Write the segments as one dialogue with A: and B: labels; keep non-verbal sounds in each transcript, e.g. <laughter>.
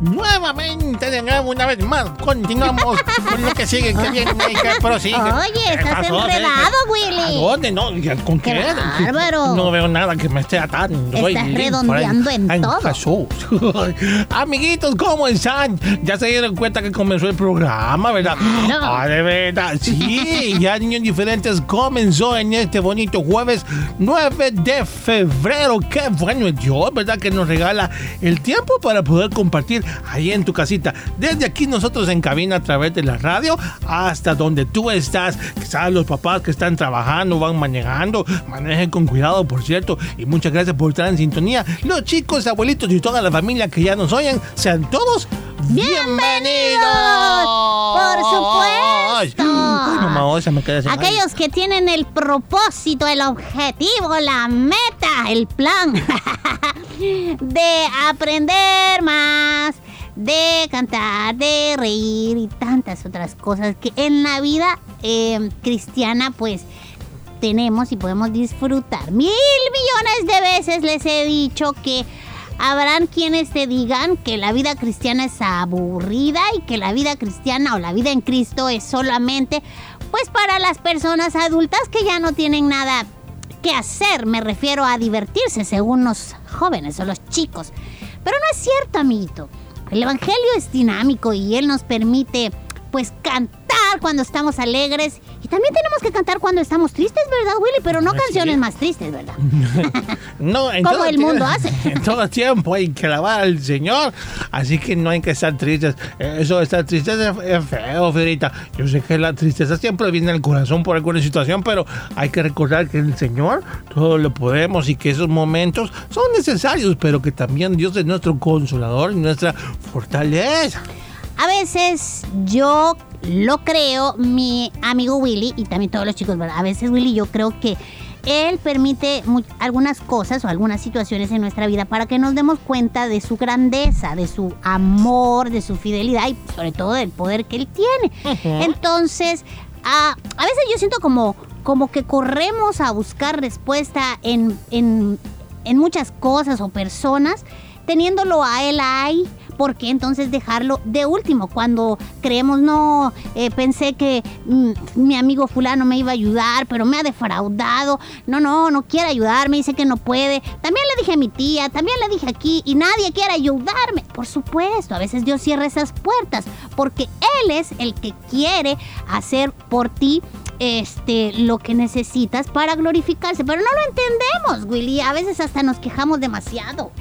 A: Nuevamente, de nuevo, una vez más, continuamos con lo que sigue, que viene y que prosigue.
B: Oye,
A: ¿Qué
B: estás
A: pasó,
B: enredado,
A: ¿A
B: Willy.
A: dónde? No, ¿y ¿con qué?
B: Qué bárbaro.
A: No veo nada que me esté atando.
B: Estás redondeando en todo.
A: Jesús. <laughs> Amiguitos, ¿cómo están? Ya se dieron cuenta que comenzó el programa, ¿verdad?
B: Claro.
A: Ah, de verdad. Sí, <laughs> ya Niños Diferentes comenzó en este bonito jueves 9 de febrero. Qué bueno es Dios, ¿verdad? Que nos regala el tiempo para poder compartir ahí en tu casita. Desde aquí nosotros en cabina a través de la radio hasta donde tú estás. Quizás los papás que están trabajando, van manejando, manejen con cuidado, por cierto. Y muchas gracias por estar en sintonía. Los chicos, abuelitos y toda la familia que ya nos oyen, sean todos bienvenidos.
B: Por supuesto.
A: Ay, mamá, se me queda sin aire.
B: Aquellos que tienen el propósito, el objetivo, la meta, el plan <laughs> de aprender más, de cantar, de reír y tantas otras cosas que en la vida eh, cristiana pues tenemos y podemos disfrutar. Mil millones de veces les he dicho que habrán quienes te digan que la vida cristiana es aburrida y que la vida cristiana o la vida en Cristo es solamente pues para las personas adultas que ya no tienen nada que hacer. Me refiero a divertirse según los jóvenes o los chicos. Pero no es cierto, amiguito. El Evangelio es dinámico y Él nos permite pues cantar cuando estamos alegres y también tenemos que cantar cuando estamos tristes, ¿verdad, Willy? Pero no
A: Así
B: canciones
A: es.
B: más tristes, ¿verdad? <laughs>
A: No, en <laughs>
B: Como el mundo <laughs> hace.
A: En todo tiempo hay que alabar al Señor. Así que no hay que estar tristes. Eso de estar tristes es, feo, Ferita. Yo sé que la tristeza siempre viene al corazón por alguna situación, pero hay que recordar que el Señor todo lo podemos y que esos momentos son necesarios, pero que también Dios es nuestro consolador y nuestra fortaleza.
B: A veces yo lo creo, mi amigo Willy y también todos los chicos, ¿verdad? A veces Willy yo creo que él permite algunas cosas o algunas situaciones en nuestra vida para que nos demos cuenta de su grandeza, de su amor, de su fidelidad y sobre todo del poder que él tiene. Entonces, a, a veces yo siento como, como que corremos a buscar respuesta en, en, en muchas cosas o personas, teniéndolo a él ahí. ¿Por qué entonces dejarlo de último? Cuando creemos, no, eh, pensé que mm, mi amigo fulano me iba a ayudar, pero me ha defraudado. No, no, no quiere ayudarme, dice que no puede. También le dije a mi tía, también le dije aquí, y nadie quiere ayudarme. Por supuesto, a veces Dios cierra esas puertas, porque Él es el que quiere hacer por ti este, lo que necesitas para glorificarse. Pero no lo entendemos, Willy. A veces hasta nos quejamos demasiado.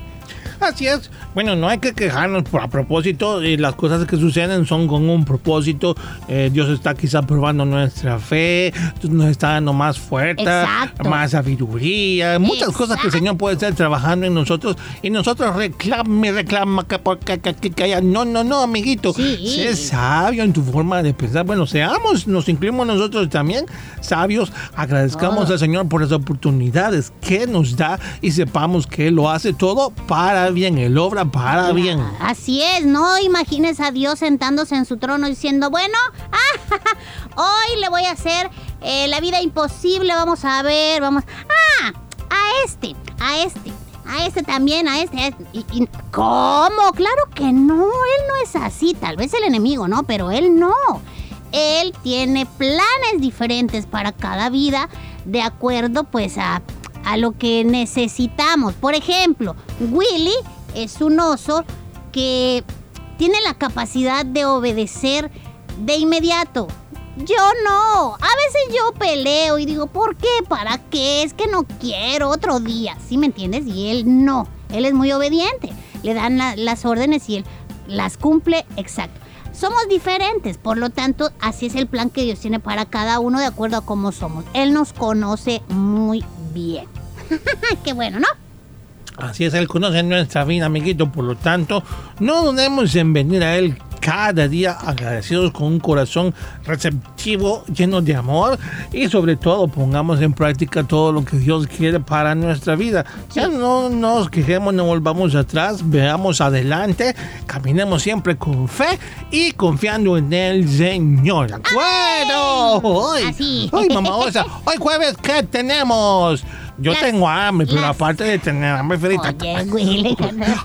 A: Así es. Bueno, no hay que quejarnos a propósito. eh, las cosas que suceden son con un propósito. Eh, Dios está quizá probando nuestra fe. Nos está dando más fuerza,
B: Exacto.
A: más sabiduría. Muchas cosas que el Señor puede estar trabajando en nosotros. Y nosotros reclama y reclama que, que, que, haya- No, no, no, amiguito.
B: Sí.
A: Sé sabio en tu forma de pensar. Bueno, seamos, nos incluimos nosotros también sabios. Agradezcamos
B: Todo.
A: al Señor por las oportunidades que nos da y sepamos que Él lo hace todo para bien. Él obra para bien.
B: Así es, no imagines a Dios sentándose en su trono diciendo, bueno, <laughs> hoy le voy a hacer eh, la vida imposible, vamos a ver, vamos... Ah, a este, a este, a este también, a este, a este. Y- y- ¿Cómo? Claro que no, él no es así, tal vez el enemigo, ¿no? Pero él no. Él tiene planes diferentes para cada vida de acuerdo pues a, a lo que necesitamos. Por ejemplo, Willy es un oso que tiene la capacidad de obedecer de inmediato. Yo no. A veces yo peleo y digo, ¿por qué? ¿Para qué? Es que no quiero otro día. ¿Sí me entiendes? Y él no. Él es muy obediente. Le dan la- las órdenes y él las cumple exacto. Somos diferentes, por lo tanto, así es el plan que Dios tiene para cada uno de acuerdo a cómo somos. Él nos conoce muy bien. <laughs> qué bueno, ¿no?
A: Así es, Él conoce nuestra vida, amiguito. Por lo tanto, no dudemos en venir a Él cada día agradecidos con un corazón receptivo, lleno de amor y sobre todo pongamos en práctica todo lo que Dios quiere para nuestra vida. Ya no nos quejemos, no volvamos atrás, veamos adelante, caminemos siempre con fe y confiando en el Señor. ¿De acuerdo? Hoy, hoy, mamá Osa, hoy jueves, ¿qué tenemos? Yo
B: Las-
A: tengo hambre, pero
B: las-
A: aparte de tener hambre, Ferita,
B: Oye, Willy.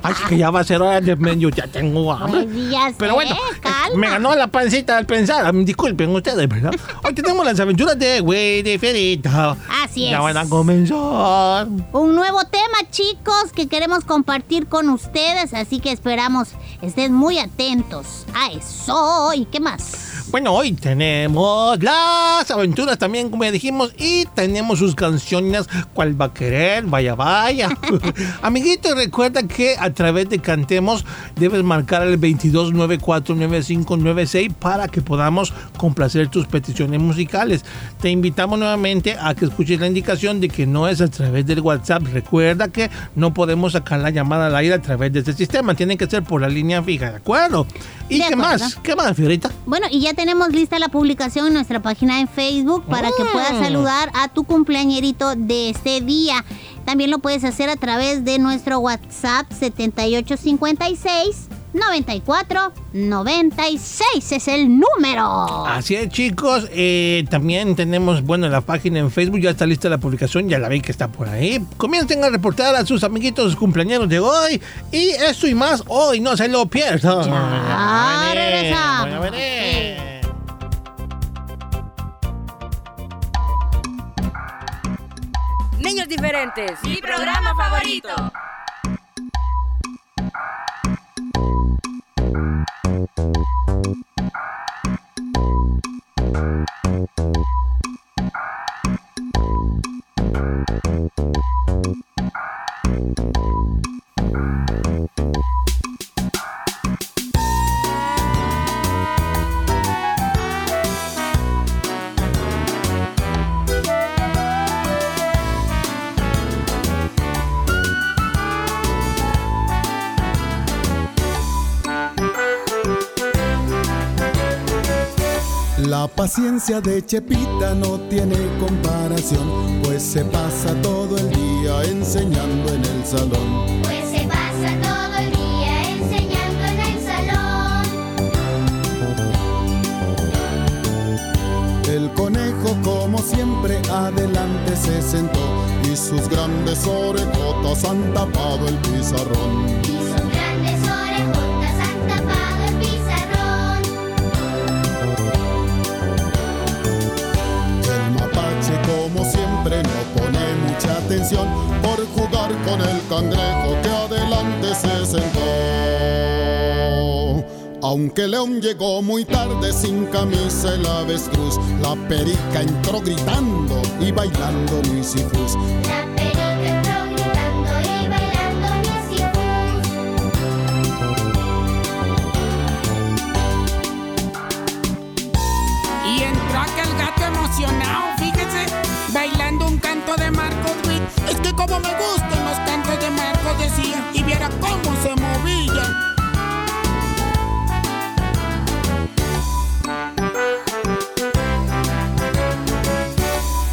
A: Ay, que ya va a ser hora de medio, ya tengo hambre.
B: Ay, ya sé,
A: Pero bueno,
B: calma.
A: me ganó la pancita al pensar. Disculpen ustedes, ¿verdad? Hoy tenemos las aventuras de de Ferita.
B: Así
A: Ya
B: es.
A: van a comenzar.
B: Un nuevo tema, chicos, que queremos compartir con ustedes, así que esperamos estén muy atentos a eso. ¿Y qué más?
A: Bueno, hoy tenemos las aventuras también, como ya dijimos, y tenemos sus canciones, ¿Cuál va a querer? Vaya, vaya. <laughs> Amiguito, recuerda que a través de Cantemos debes marcar el 22949596 para que podamos complacer tus peticiones musicales. Te invitamos nuevamente a que escuches la indicación de que no es a través del WhatsApp. Recuerda que no podemos sacar la llamada al aire a través de este sistema, tiene que ser por la línea fija, ¿de acuerdo? ¿Y
B: De
A: qué
B: acuerdo.
A: más? ¿Qué más, Fiorita?
B: Bueno, y ya tenemos lista la publicación en nuestra página de Facebook para que puedas
A: Mm.
B: saludar a tu cumpleañerito de este día. También lo puedes hacer a través de nuestro WhatsApp 7856 94 96 es el número.
A: Así es, chicos. Eh, también tenemos, bueno, la página en Facebook. Ya está lista la publicación. Ya la vi que está por ahí. Comiencen a reportar a sus amiguitos cumpleaños de hoy. Y eso y más hoy. No se lo pierdan.
B: Ya regresamos.
C: Niños diferentes.
D: Mi programa favorito.
E: La paciencia de Chepita no tiene comparación, pues se pasa todo el día enseñando en el salón.
F: Pues se pasa todo el día enseñando en el salón.
E: El conejo, como siempre, adelante se sentó y sus grandes orejotas han tapado el pizarrón.
F: Y sus grandes orejotas
E: con el cangrejo que adelante se sentó. Aunque León llegó muy tarde sin camisa el avestruz, la perica entró gritando y bailando misifus.
F: La perica entró
G: como me gustan los cantos de Marcos, decía, y viera cómo se movía.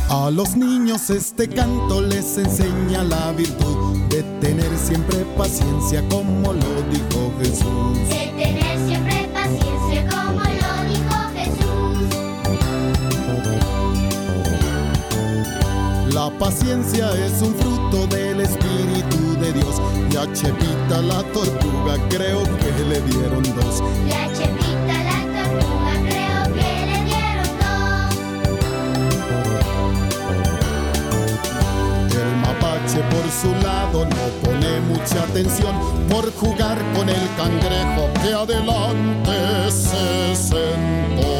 E: A los niños este canto les enseña la virtud de tener siempre paciencia como lo dijo Jesús.
F: De tener siempre paciencia como lo
E: La paciencia es un fruto del Espíritu de Dios y a Chepita la tortuga creo que le dieron dos.
F: Y a Chepita la tortuga creo que le dieron dos.
E: El su lado no pone mucha atención por jugar con el cangrejo que adelante se sentó.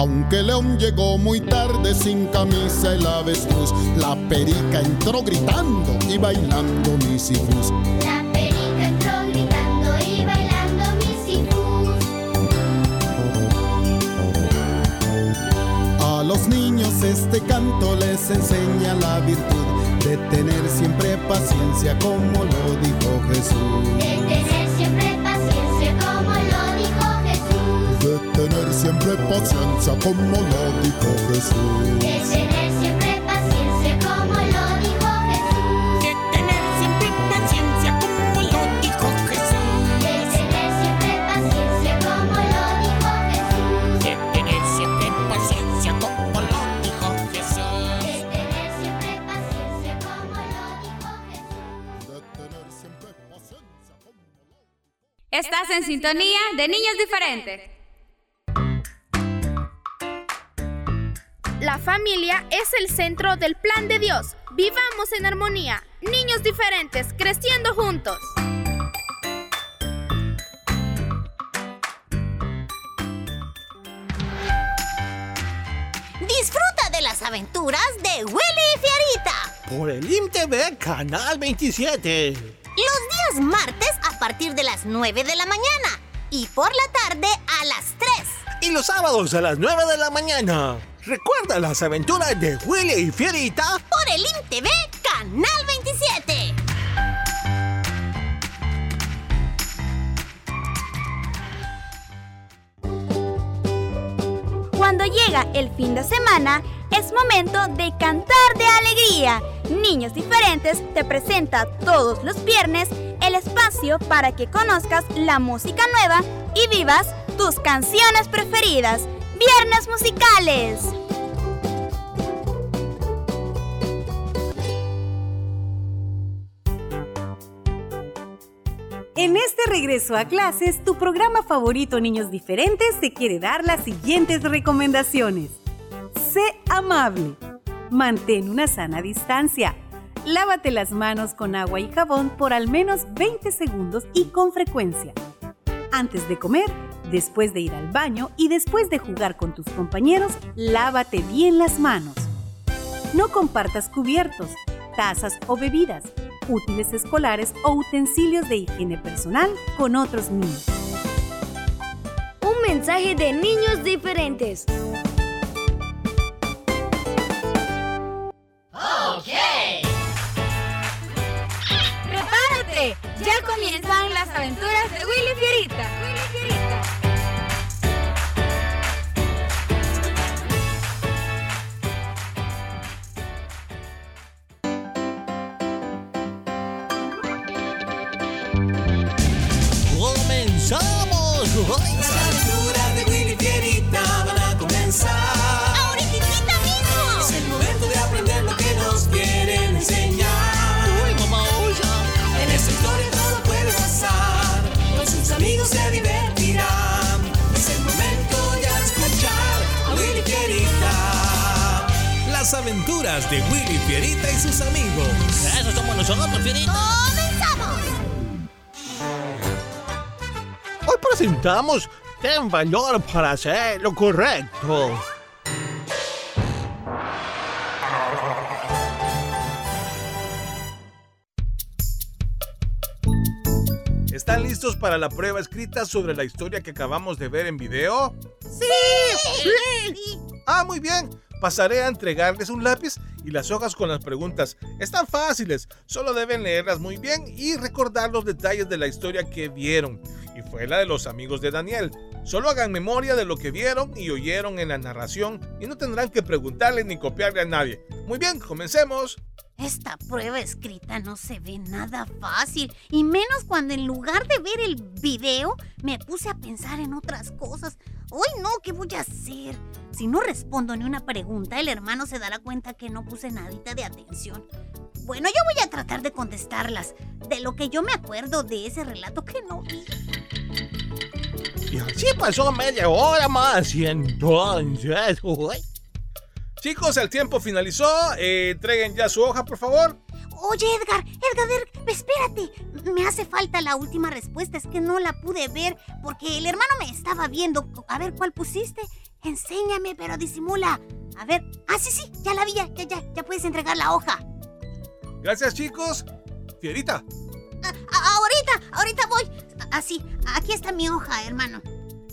E: Aunque León llegó muy tarde sin camisa el avestruz, la perica entró gritando y bailando misifus.
F: La perica entró gritando y bailando misifus.
E: A los niños este canto les enseña la virtud de tener siempre paciencia como lo dijo Jesús.
F: De tener siempre paciencia como lo dijo Jesús.
E: Tener siempre paciencia como lo dijo Jesús.
F: De tener siempre paciencia como lo dijo Jesús.
G: De tener siempre paciencia como lo dijo Jesús.
F: De tener siempre paciencia como lo dijo Jesús.
G: De tener siempre paciencia como lo dijo Jesús.
F: De tener siempre paciencia como lo dijo Jesús.
E: De tener siempre paciencia como lo
D: Estás en sintonía de niños diferentes. Familia es el centro del plan de Dios. Vivamos en armonía. Niños diferentes, creciendo juntos.
B: Disfruta de las aventuras de Willy y Fierita.
A: Por el IMTV Canal 27.
B: Los días martes a partir de las 9 de la mañana y por la tarde a las 3.
A: Y los sábados a las 9 de la mañana. Recuerda las aventuras de Willy y Fierita.
B: Por el IMTV Canal 27.
D: Cuando llega el fin de semana, es momento de cantar de alegría. Niños Diferentes te presenta todos los viernes el espacio para que conozcas la música nueva y vivas tus canciones preferidas. Viernes musicales.
H: En este regreso a clases, tu programa favorito Niños Diferentes te quiere dar las siguientes recomendaciones. Sé amable. Mantén una sana distancia. Lávate las manos con agua y jabón por al menos 20 segundos y con frecuencia. Antes de comer, después de ir al baño y después de jugar con tus compañeros, lávate bien las manos. No compartas cubiertos, tazas o bebidas, útiles escolares o utensilios de higiene personal con otros niños.
D: Un mensaje de niños diferentes. ¡Prepárate! Ya comienzan las aventuras de Willy Fierita. Willy Fierita.
A: Ten valor para hacer lo correcto.
I: ¿Están listos para la prueba escrita sobre la historia que acabamos de ver en video?
B: ¡Sí!
I: Ah, muy bien. Pasaré a entregarles un lápiz y las hojas con las preguntas. Están fáciles, solo deben leerlas muy bien y recordar los detalles de la historia que vieron. Fue la de los amigos de Daniel. Solo hagan memoria de lo que vieron y oyeron en la narración y no tendrán que preguntarle ni copiarle a nadie. Muy bien, comencemos.
B: Esta prueba escrita no se ve nada fácil, y menos cuando en lugar de ver el video me puse a pensar en otras cosas. ¡Ay no! ¿Qué voy a hacer? Si no respondo ni una pregunta, el hermano se dará cuenta que no puse nadita de atención. Bueno, yo voy a tratar de contestarlas, de lo que yo me acuerdo de ese relato que no vi.
A: Y así pasó media hora más y entonces... uy,
I: Chicos, el tiempo finalizó. Eh, entreguen ya su hoja, por favor.
B: Oye, Edgar, Edgar, Edgar, espérate. Me hace falta la última respuesta. Es que no la pude ver porque el hermano me estaba viendo. A ver, ¿cuál pusiste? Enséñame, pero disimula. A ver. Ah, sí, sí, ya la vi, ya, ya, ya, puedes entregar la hoja.
I: Gracias, chicos. Fierita.
B: Ah, ah, ahorita, ahorita voy. Así, aquí está mi hoja, hermano.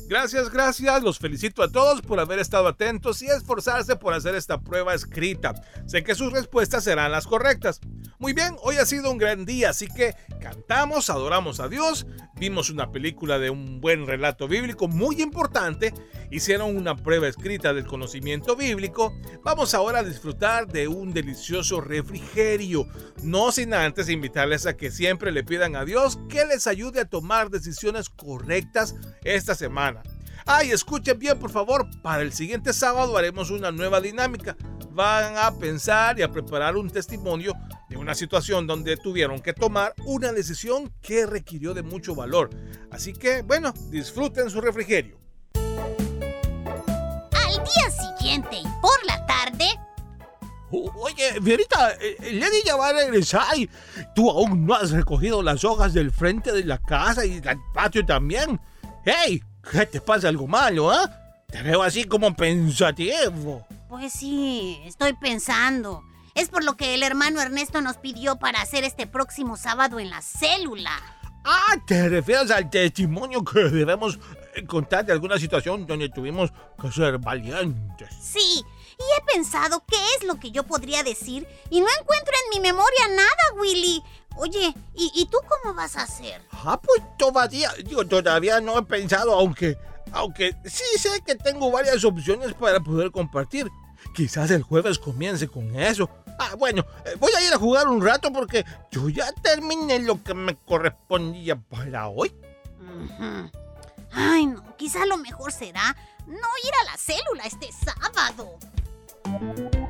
I: Gracias, gracias. Los felicito a todos por haber estado atentos y esforzarse por hacer esta prueba escrita. Sé que sus respuestas serán las correctas. Muy bien, hoy ha sido un gran día, así que cantamos, adoramos a Dios, vimos una película de un buen relato bíblico muy importante, hicieron una prueba escrita del conocimiento bíblico. Vamos ahora a disfrutar de un delicioso refrigerio, no sin antes invitarles a que siempre le pidan a Dios que les ayude a tomar decisiones correctas esta semana. Ay, escuchen bien, por favor. Para el siguiente sábado haremos una nueva dinámica. Van a pensar y a preparar un testimonio de una situación donde tuvieron que tomar una decisión que requirió de mucho valor. Así que, bueno, disfruten su refrigerio.
B: Al día siguiente y por la tarde,
A: Oye, Fierita, eh, Lady ya va a regresar y tú aún no has recogido las hojas del frente de la casa y del patio también. ¡Hey! ¿Qué te pasa algo malo, ah? Te veo así como pensativo.
B: pues sí, estoy pensando. Es por lo que el hermano Ernesto nos pidió para hacer este próximo sábado en la célula.
A: Ah, te refieres al testimonio que debemos eh, contar de alguna situación donde tuvimos que ser valientes.
B: Sí, y he pensado qué es lo que yo podría decir y no encuentro en mi memoria nada, Willy. Oye, ¿y, y tú cómo vas a hacer?
A: Ah, pues todavía, digo, todavía no he pensado, aunque, aunque sí sé que tengo varias opciones para poder compartir. Quizás el jueves comience con eso. Ah, bueno, eh, voy a ir a jugar un rato porque yo ya terminé lo que me correspondía para hoy.
B: Ay, no, quizá lo mejor será no ir a la célula este sábado.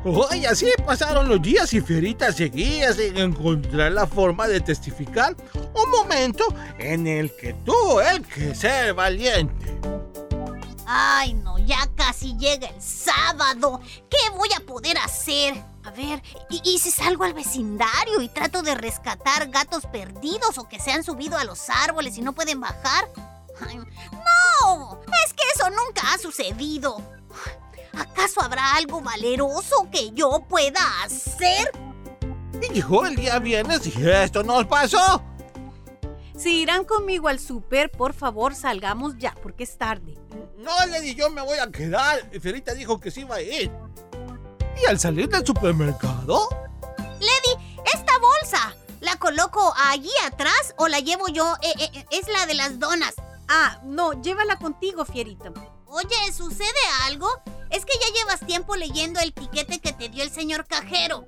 A: Hoy así pasaron los días y Fierita seguía sin encontrar la forma de testificar un momento en el que tuvo él que ser valiente.
B: Ay, no, ya casi llega el sábado. ¿Qué voy a poder hacer? A ver, ¿y, si salgo al vecindario y trato de rescatar gatos perdidos o que se han subido a los árboles y no pueden bajar? No, es que eso nunca ha sucedido. ¿Acaso habrá algo valeroso que yo pueda hacer?
A: Y llegó el día viernes y esto nos pasó.
H: Si irán conmigo al súper, por favor salgamos ya, porque es tarde.
A: No, Lady, yo me voy a quedar. Fierita dijo que sí iba a ir. Y al salir del supermercado,
B: Lady, esta bolsa, ¿la coloco allí atrás o la llevo yo? Eh, eh, eh, es la de las donas.
H: Ah, no, llévala contigo, Fierita.
B: Oye, ¿sucede algo? Es que ya llevas tiempo leyendo el tiquete que te dio el señor cajero.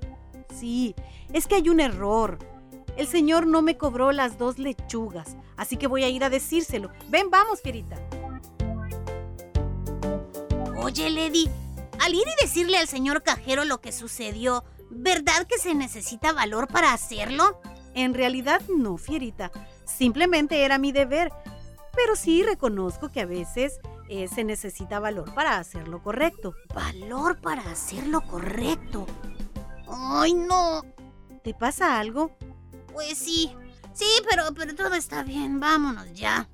H: Sí, es que hay un error. El señor no me cobró las dos lechugas, así que voy a ir a decírselo. Ven, vamos, Fierita.
B: Oye, Lady, al ir y decirle al señor cajero lo que sucedió, ¿verdad que se necesita valor para hacerlo?
H: En realidad no, Fierita. Simplemente era mi deber. Pero sí reconozco que a veces eh, se necesita valor para hacer lo correcto.
B: Valor para hacer lo correcto. Ay, no.
H: ¿Te pasa algo?
B: Pues sí. Sí, pero, pero todo está bien. Vámonos ya.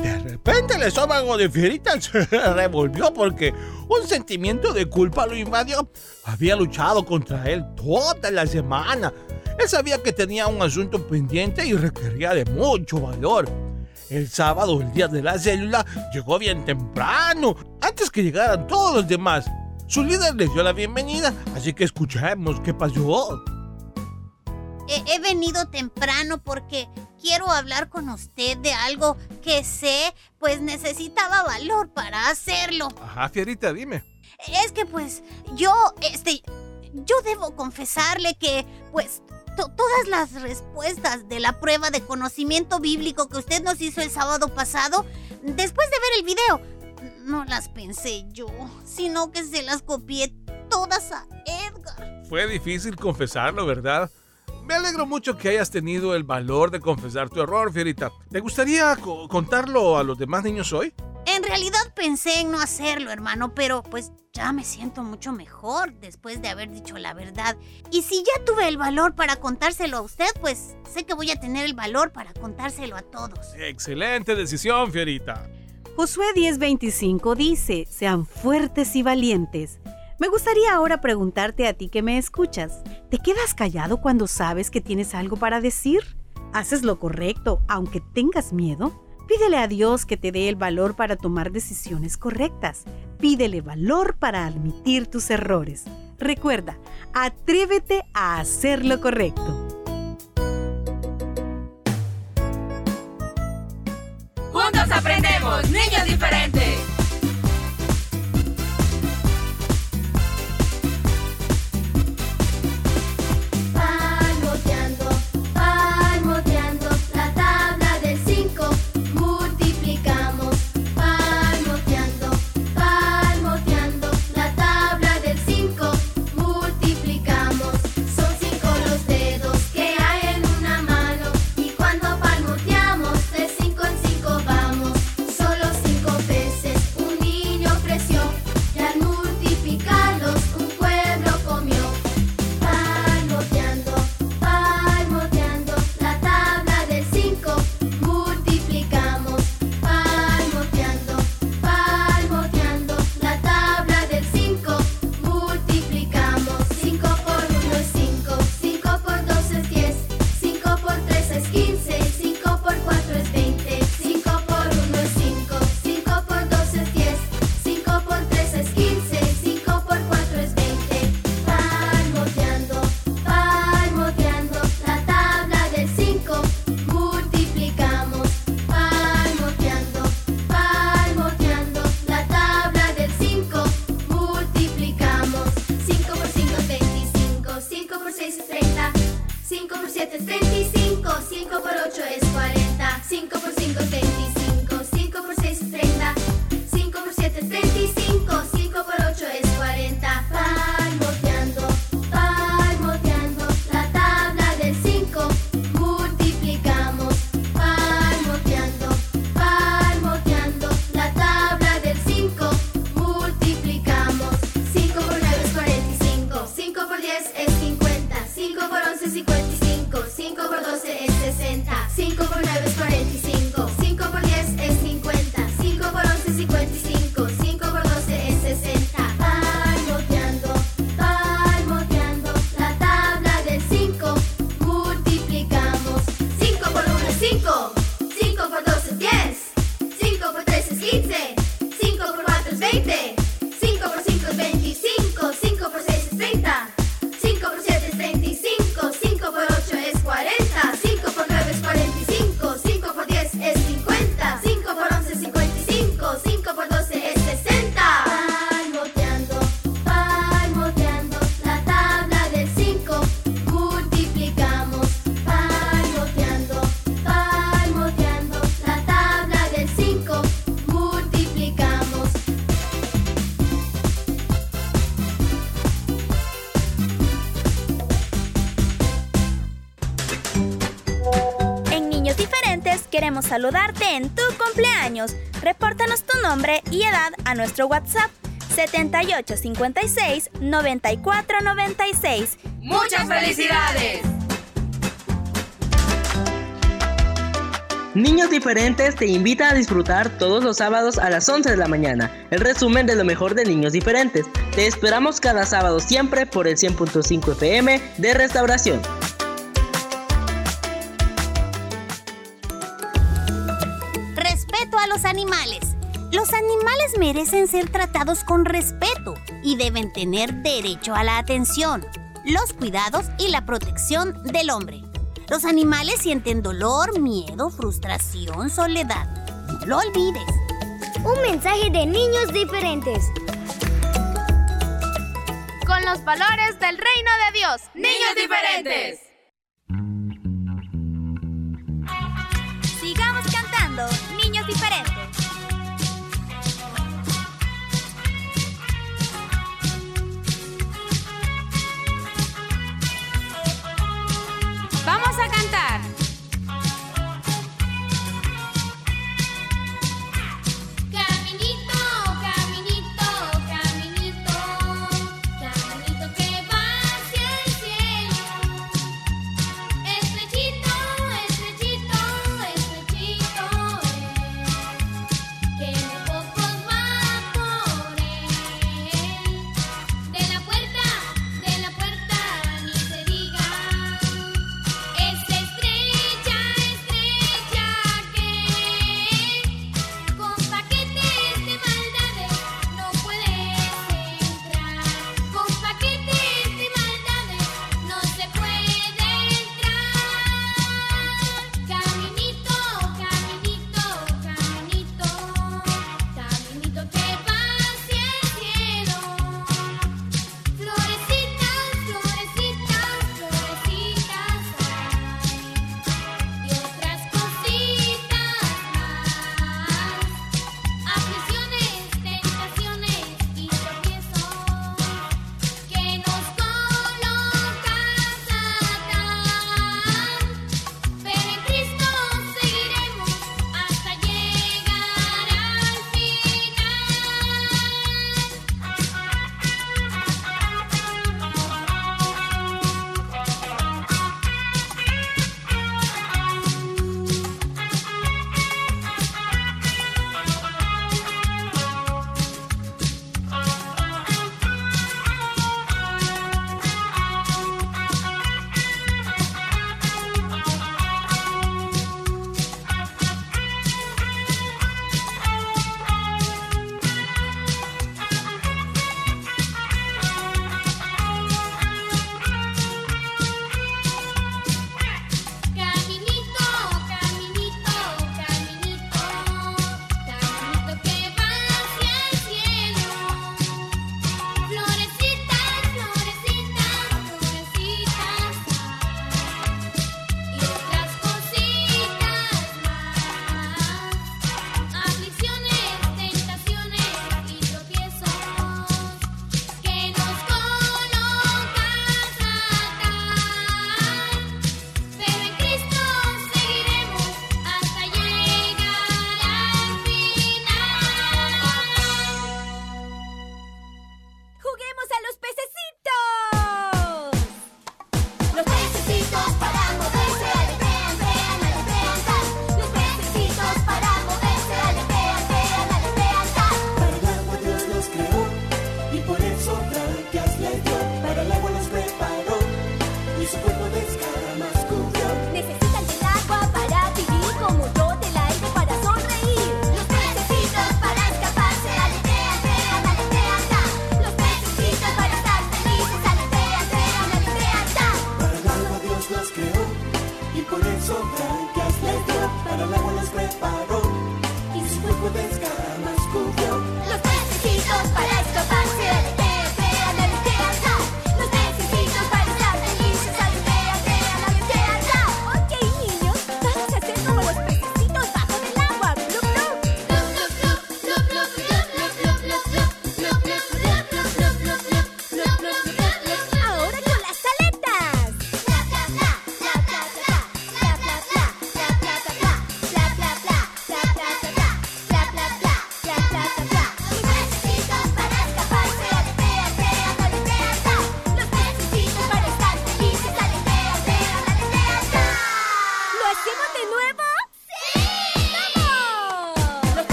A: de repente el estómago de Fierita se <laughs> revolvió porque un sentimiento de culpa lo invadió. Había luchado contra él toda la semana. Él sabía que tenía un asunto pendiente y requería de mucho valor. El sábado, el día de la célula, llegó bien temprano, antes que llegaran todos los demás. Su líder les dio la bienvenida, así que escuchemos qué pasó.
B: He, he venido temprano porque quiero hablar con usted de algo que sé, pues necesitaba valor para hacerlo.
I: Ajá, Fierita, dime.
B: Es que pues yo, este, yo debo confesarle que pues todas las respuestas de la prueba de conocimiento bíblico que usted nos hizo el sábado pasado, después de ver el video, no las pensé yo, sino que se las copié todas a Edgar.
I: Fue difícil confesarlo, ¿verdad? Me alegro mucho que hayas tenido el valor de confesar tu error, Fierita. ¿Te gustaría co- contarlo a los demás niños hoy?
B: En realidad pensé en no hacerlo, hermano, pero pues ya me siento mucho mejor después de haber dicho la verdad. Y si ya tuve el valor para contárselo a usted, pues sé que voy a tener el valor para contárselo a todos.
I: Excelente decisión, Fierita.
H: Josué 10:25 dice, sean fuertes y valientes. Me gustaría ahora preguntarte a ti que me escuchas, ¿te quedas callado cuando sabes que tienes algo para decir? ¿Haces lo correcto aunque tengas miedo? Pídele a Dios que te dé el valor para tomar decisiones correctas. Pídele valor para admitir tus errores. Recuerda, atrévete a hacer lo correcto.
C: Juntos aprendemos, niños diferentes.
D: Queremos saludarte en tu cumpleaños. Repórtanos tu nombre y edad a nuestro WhatsApp 7856 9496.
C: ¡Muchas felicidades!
J: Niños Diferentes te invita a disfrutar todos los sábados a las 11 de la mañana. El resumen de lo mejor de Niños Diferentes. Te esperamos cada sábado siempre por el 100.5 FM de Restauración.
B: Animales. Los animales merecen ser tratados con respeto y deben tener derecho a la atención, los cuidados y la protección del hombre. Los animales sienten dolor, miedo, frustración, soledad. No lo olvides.
K: Un mensaje de niños diferentes.
L: Con los valores del reino de Dios.
C: ¡Niños diferentes!
L: Vamos a cantar.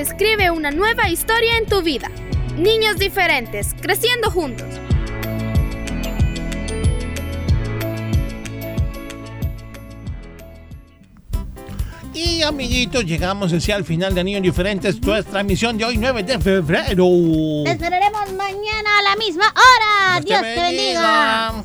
L: Se escribe una nueva historia en tu vida. Niños diferentes, creciendo juntos.
A: Y amiguitos, llegamos así al final de Niños Diferentes, nuestra emisión de hoy, 9 de febrero.
B: Te esperaremos mañana a la misma hora. Dios, te bendiga.